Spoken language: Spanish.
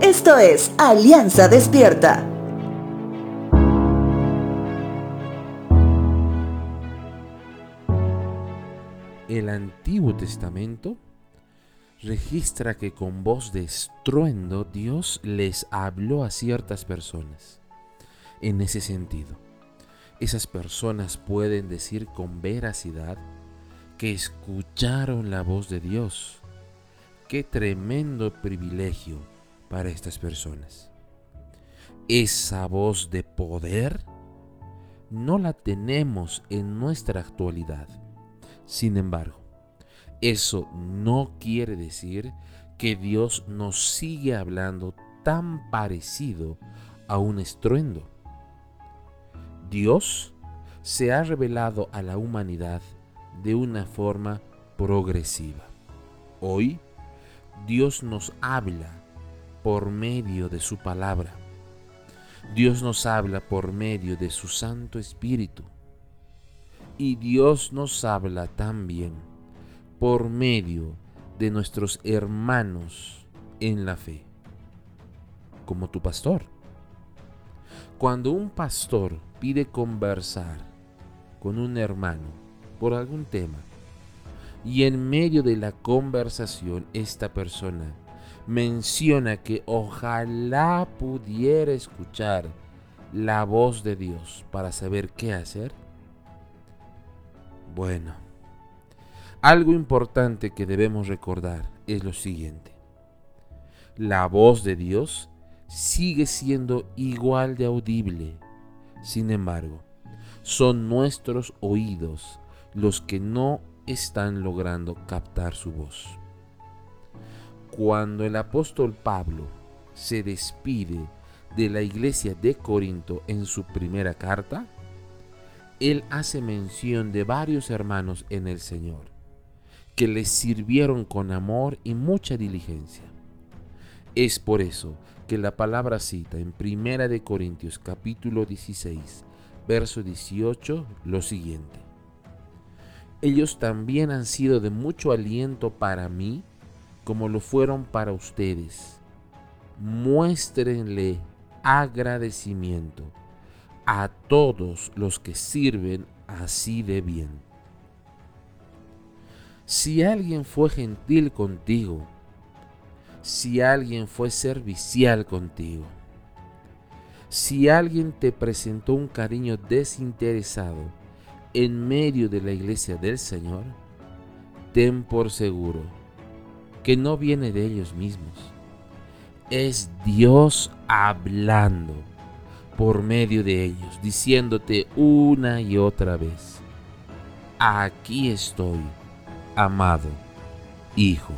Esto es Alianza Despierta. El Antiguo Testamento registra que con voz de estruendo Dios les habló a ciertas personas. En ese sentido, esas personas pueden decir con veracidad que escucharon la voz de Dios. Qué tremendo privilegio para estas personas. Esa voz de poder no la tenemos en nuestra actualidad. Sin embargo, eso no quiere decir que Dios nos sigue hablando tan parecido a un estruendo. Dios se ha revelado a la humanidad de una forma progresiva. Hoy, Dios nos habla por medio de su palabra. Dios nos habla por medio de su Santo Espíritu. Y Dios nos habla también por medio de nuestros hermanos en la fe, como tu pastor. Cuando un pastor pide conversar con un hermano por algún tema y en medio de la conversación esta persona menciona que ojalá pudiera escuchar la voz de Dios para saber qué hacer? Bueno, algo importante que debemos recordar es lo siguiente. La voz de Dios sigue siendo igual de audible. Sin embargo, son nuestros oídos los que no están logrando captar su voz cuando el apóstol Pablo se despide de la iglesia de Corinto en su primera carta, él hace mención de varios hermanos en el Señor, que les sirvieron con amor y mucha diligencia. Es por eso que la palabra cita en Primera de Corintios capítulo 16, verso 18 lo siguiente. Ellos también han sido de mucho aliento para mí como lo fueron para ustedes. Muéstrenle agradecimiento a todos los que sirven así de bien. Si alguien fue gentil contigo, si alguien fue servicial contigo, si alguien te presentó un cariño desinteresado en medio de la iglesia del Señor, ten por seguro que no viene de ellos mismos. Es Dios hablando por medio de ellos, diciéndote una y otra vez, aquí estoy, amado Hijo.